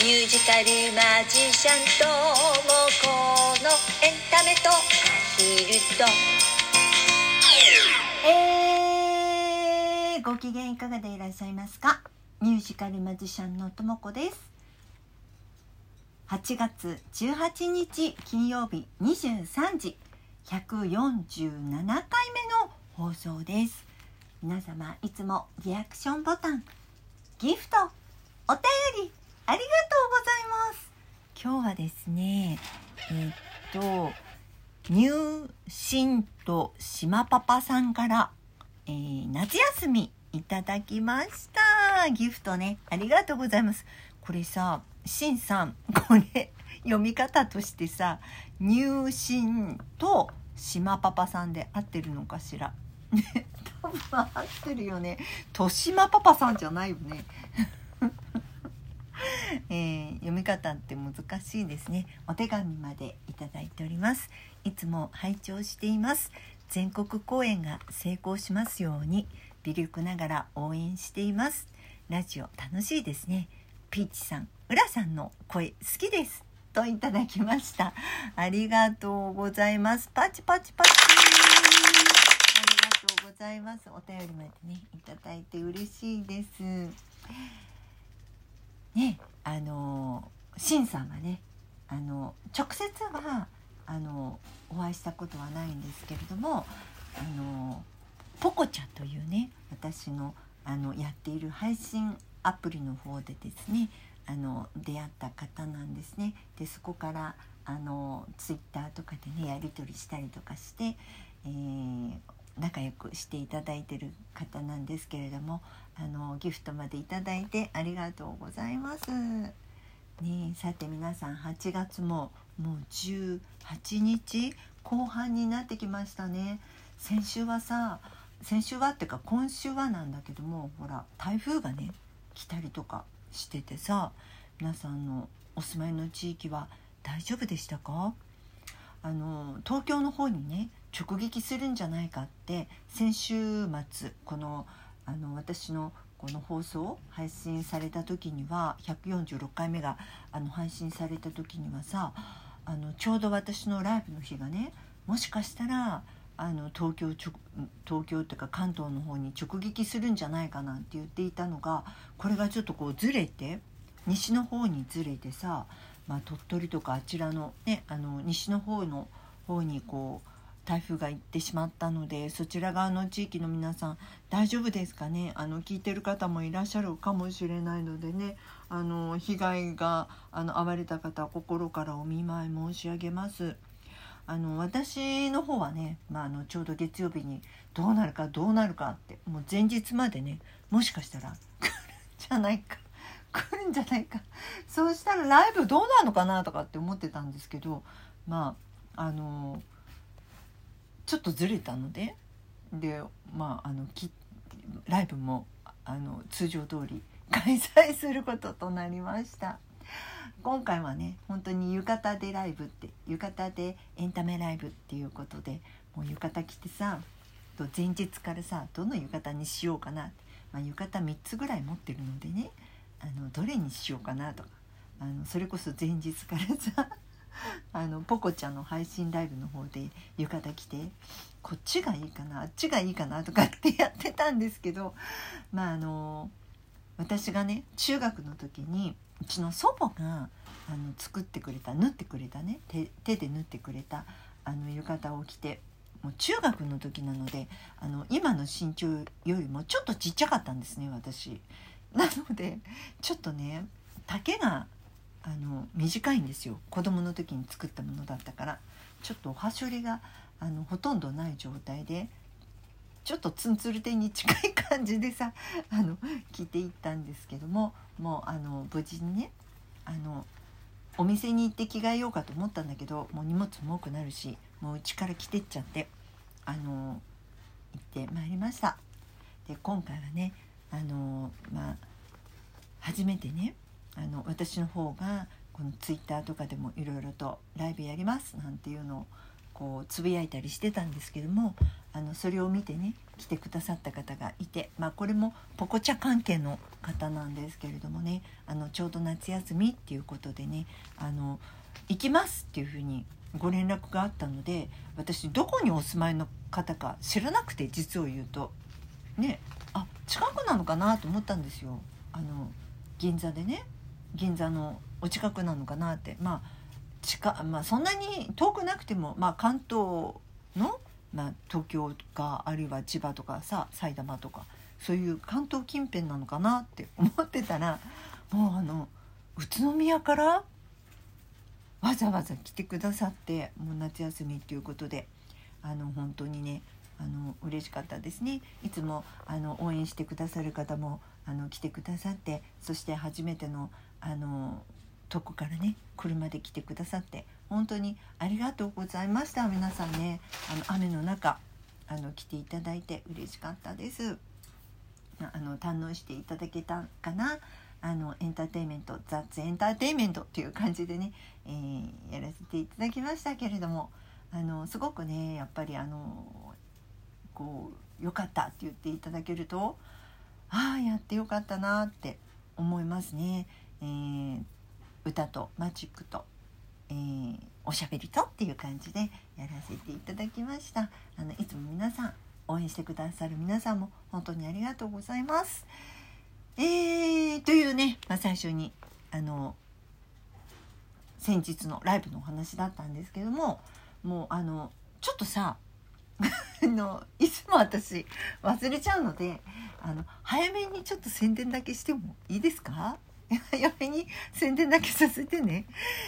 ミュージカルマジシャンともこのエンタメとアヒルと。えー、ご機嫌いかがでいらっしゃいますか？ミュージカルマジシャンのともこです。8月18日金曜日23時147回目の放送です。皆様いつもリアクションボタンギフトお便りありがとうございます。今日はですねえーっと入信と島パパさんから、えー夏休みいただきました。ギフトねありがとうございます。これさしんさんこれ読み方としてさ入信と島パパさんで合ってるのかしら。ね 多分合ってるよね。としまパパさんじゃないよね。えー読み方って難しいですね。お手紙までいただいております。いつも拝聴しています。全国公演が成功しますように微力ながら応援しています。ラジオ楽しいですね。ピーチさん浦さんの声好きです。といただきました。ありがとうございます。パチパチパチ。ありがとうございます。お便りまでねいただいて嬉しいです。ねあのしんさんはねあの直接はあのお会いしたことはないんですけれどもあのポコちゃんというね私のあのやっている配信アプリの方でですねあの出会った方なんですね。でそこからあのツイッターとかでねやり取りしたりとかして、えー仲良くしていただいてる方なんですけれどもあのギフトまでいただいてありがとうございます。ねさて皆さん8月ももう18日後半になってきましたね先週はさ先週はっていうか今週はなんだけどもほら台風がね来たりとかしててさ皆さんのお住まいの地域は大丈夫でしたか？あの東京の方にね直撃するんじゃないかって先週末このあの私のこの放送配信された時には146回目があの配信された時にはさあのちょうど私のライブの日がねもしかしたらあの東京ちょ東京っていうか関東の方に直撃するんじゃないかなって言っていたのがこれがちょっとこうずれて西の方にずれてさ、まあ、鳥取とかあちらの,、ね、あの西の方の方にこう台風が行ってしまったのでそちら側の地域の皆さん大丈夫ですかね？あの聞いてる方もいらっしゃるかもしれないのでね。あの被害があの遭われた方心からお見舞い申し上げます。あの私の方はね、まあ、あのちょうど月曜日にどうなるかどうなるかってもう前日までねもしかしたら来るんじゃないか来るんじゃないか。そうしたらライブどうなるのかなとかって思ってたんですけどまああのちょっとずれたのででまああのきライブもあの通常通り開催することとなりました。今回はね本当に浴衣でライブって浴衣でエンタメライブっていうことでもう浴衣着てさ前日からさどの浴衣にしようかな、まあ、浴衣3つぐらい持ってるのでねあのどれにしようかなとかあのそれこそ前日からさあのポコちゃんの配信ライブの方で浴衣着てこっちがいいかなあっちがいいかなとかってやってたんですけどまああの私がね中学の時にうちの祖母があの作ってくれた縫ってくれたね手手で縫ってくれたあの浴衣を着てもう中学の時なのであの今の身長よりもちょっとちっちゃかったんですね私。なのでちょっとね丈があの短いんですよ子供の時に作ったものだったからちょっとおはしょりがあのほとんどない状態でちょっとツンツルテに近い感じでさあの着ていったんですけどももうあの無事にねあのお店に行って着替えようかと思ったんだけどもう荷物も多くなるしもううちから着てっちゃってあの行ってまいりました。で今回はねあのまあ初めてねあの私の方がこのツイッターとかでもいろいろとライブやりますなんていうのをこうつぶやいたりしてたんですけどもあのそれを見てね来てくださった方がいて、まあ、これもポコチャ関係の方なんですけれどもねあのちょうど夏休みっていうことでねあの行きますっていうふうにご連絡があったので私どこにお住まいの方か知らなくて実を言うと。ねあ近くなのかなと思ったんですよ。あの銀座でね。銀座のお近くなのかなって。まあ近まあそんなに遠くなくても、まあ、関東の、まあ、東京かあるいは千葉とかさ埼玉とかそういう関東近辺なのかなって思ってたらもうあの宇都宮からわざわざ来てくださってもう夏休みっていうことであの本当にねあの嬉しかったですね。いつもあの応援してくださる方もあの来てくださってそして初めてのあのとこからね車で来てくださって本当にありがとうございました。皆さんねあの雨の中あの来ていただいて嬉しかったです。あの堪能していただけたかな？あのエンターテインメント雑エンターテインメントっていう感じでね、えー、やらせていただきましたけれどもあのすごくねやっぱりあのこう良かったって言っていただけるとああやってよかったなって思いますね。えー、歌とマジックと、えー、おしゃべりとっていう感じでやらせていただきました。あのいつも皆さん応援してくださる皆さんも本当にありがとうございます。えー、というね、まあ、最初にあの先日のライブのお話だったんですけどももうあのちょっとさのいつも私忘れちゃうのであの早めにちょっと宣伝だけしてもいいですか？早めに宣伝だけさせてね、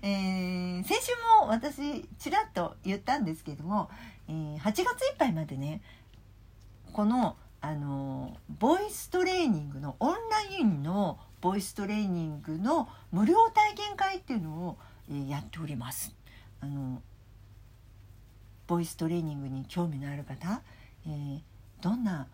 えー、先週も私ちらっと言ったんですけども、えー、8月いっぱいまでねこのあのボイストレーニングのオンラインのボイストレーニングの無料体験会っていうのを、えー、やっております。あのボイストレーニングに興味のある方、えー、どんな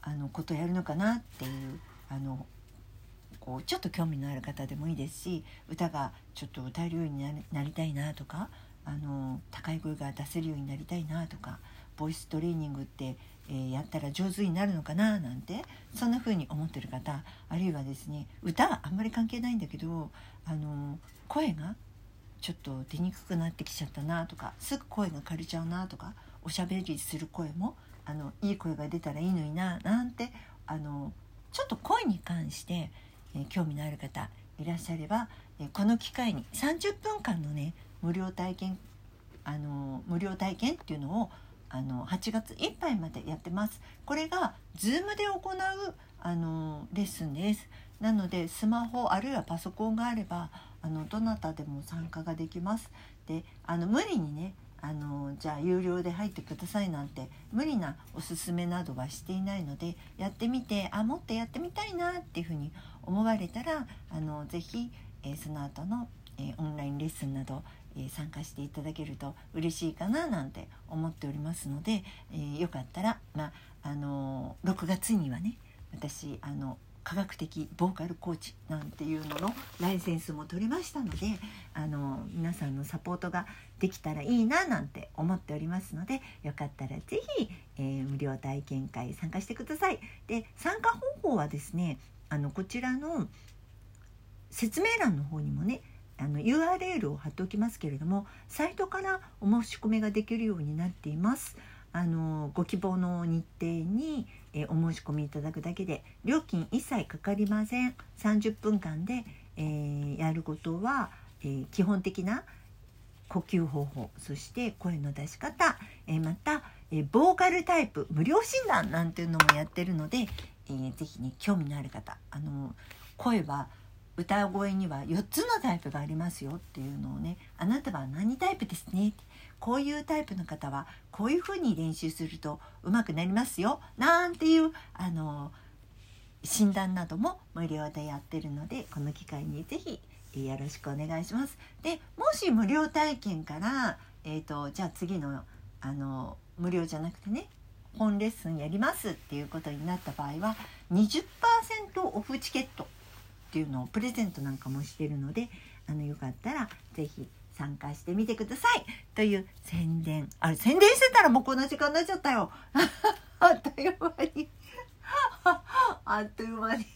あのことやるのかなっていうあのこうちょっと興味のある方でもいいですし歌がちょっと歌えるようになりたいなとかあの高い声が出せるようになりたいなとかボイストレーニングってえー、やったら上手になるのかななんてそんな風に思ってる方あるいはですね歌はあんまり関係ないんだけどあの声がちょっと出にくくなってきちゃったなとかすぐ声が枯れちゃうなとかおしゃべりする声もあのいい声が出たらいいのにななんてあのちょっと声に関して、えー、興味のある方いらっしゃれば、えー、この機会に30分間のね無料体験あの無料体験っていうのをあの8月いっぱいまでやってます。これが Zoom で行うあのレッスンです。なのでスマホあるいはパソコンがあればあのどなたでも参加ができます。であの無理にねあのじゃあ有料で入ってくださいなんて無理なおすすめなどはしていないのでやってみてあもっとやってみたいなっていうふうに思われたらあのぜひ、えー、その後の、えー、オンラインレッスンなどえ参加していただけると嬉しいかななんて思っておりますので、えー、よかったら、まあの、6月にはね私あの科学的ボーカルコーチなんていうののライセンスも取りましたのであの皆さんのサポートができたらいいななんて思っておりますのでよかったら是非、えー、無料体験会参加してください。で参加方法はですねあのこちらの説明欄の方にもねあの URL を貼っておきますけれどもサイトからお申し込みができるようになっています。あのご希望の日程に、えお申し込みいただくだけで料金一切かかりません。30分間で、えー、やることは、えー、基本的な呼吸方法そして声の出し方、えー、また、えボーカルタイプ無料診断なんていうのもやってるので、えー、ぜひね興味のある方あの声は歌声には4つのタイプがありますよっていうのをねあなたは何タイプですね？こういうタイプの方はこういうふうに練習すると上手くなりますよなんていうあの診断なども無料でやってるのでこの機会に是非よろしくお願いします。でもし無料体験から、えーと、じゃあ次のあの無料じゃなくてね本レッスンやりますっていうことになった場合は20%オフチケットっていうのをプレゼントなんかもしてるのであのよかったら是非、参加してみてください。という宣伝。あれ宣伝してたらもうこんな時間になっちゃったよ。あっという間に。あっという間に。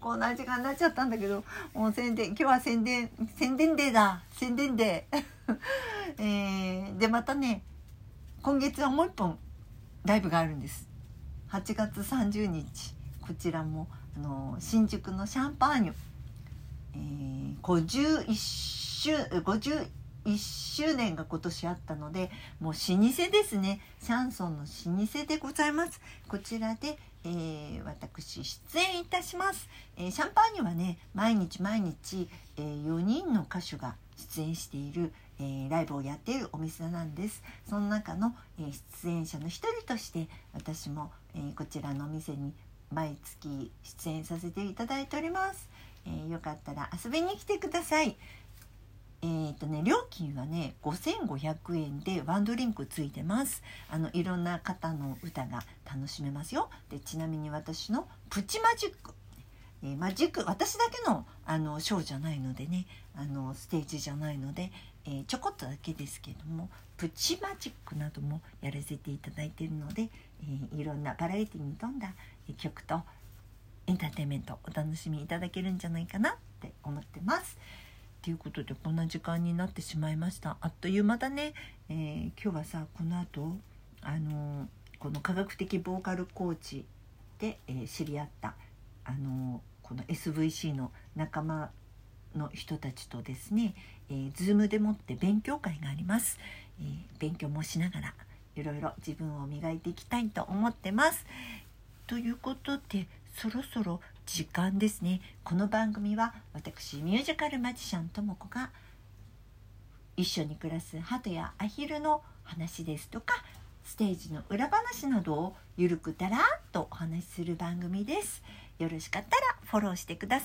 こんな時間になっちゃったんだけど。もう宣伝。今日は宣伝。宣伝デーだ。宣伝デー。えー、でまたね今月はもう一本ライブがあるんです。8月30日。こちらもあの新宿のシャンパーニュ、えー、51周51周年が今年あったのでもう老舗ですね。シャンソンの老舗でございます。こちらで、えー、私出演いたします、えー、シャンパーニュはね毎日毎日、えー、4人の歌手が出演している、えー、ライブをやっているお店なんです。その中の、えー、出演者の一人として私も、えー、こちらのお店に毎月出演させていただいております、えー、よかったら遊びに来てください。えーとね、料金はね5500円でワンドリンクついてます。あのいろんな方の歌が楽しめますよ。でちなみに私のプチマジック。えー、マジック私だけのあのショーじゃないのでねあのステージじゃないので、えー、ちょこっとだけですけどもプチマジックなどもやらせていただいているので、えー、いろんなバラエティに富んだ曲とエンターテインメントお楽しみいただけるんじゃないかなって思ってます。ということでこんな時間になってしまいました。あっという間だね、えー、今日はさこの後あのこの科学的ボーカルコーチで、えー、知り合ったあのこの SVC の仲間の人たちとですね、えー、Zoom でもって勉強会があります、えー、勉強もしながらいろいろ自分を磨いていきたいと思ってます。ということでそろそろ時間ですねこの番組は私ミュージカルマジシャンとも子が一緒に暮らす鳩やアヒルの話ですとかステージの裏話などをゆるくだらっとお話しする番組です。よろしかったらフォローしてくださ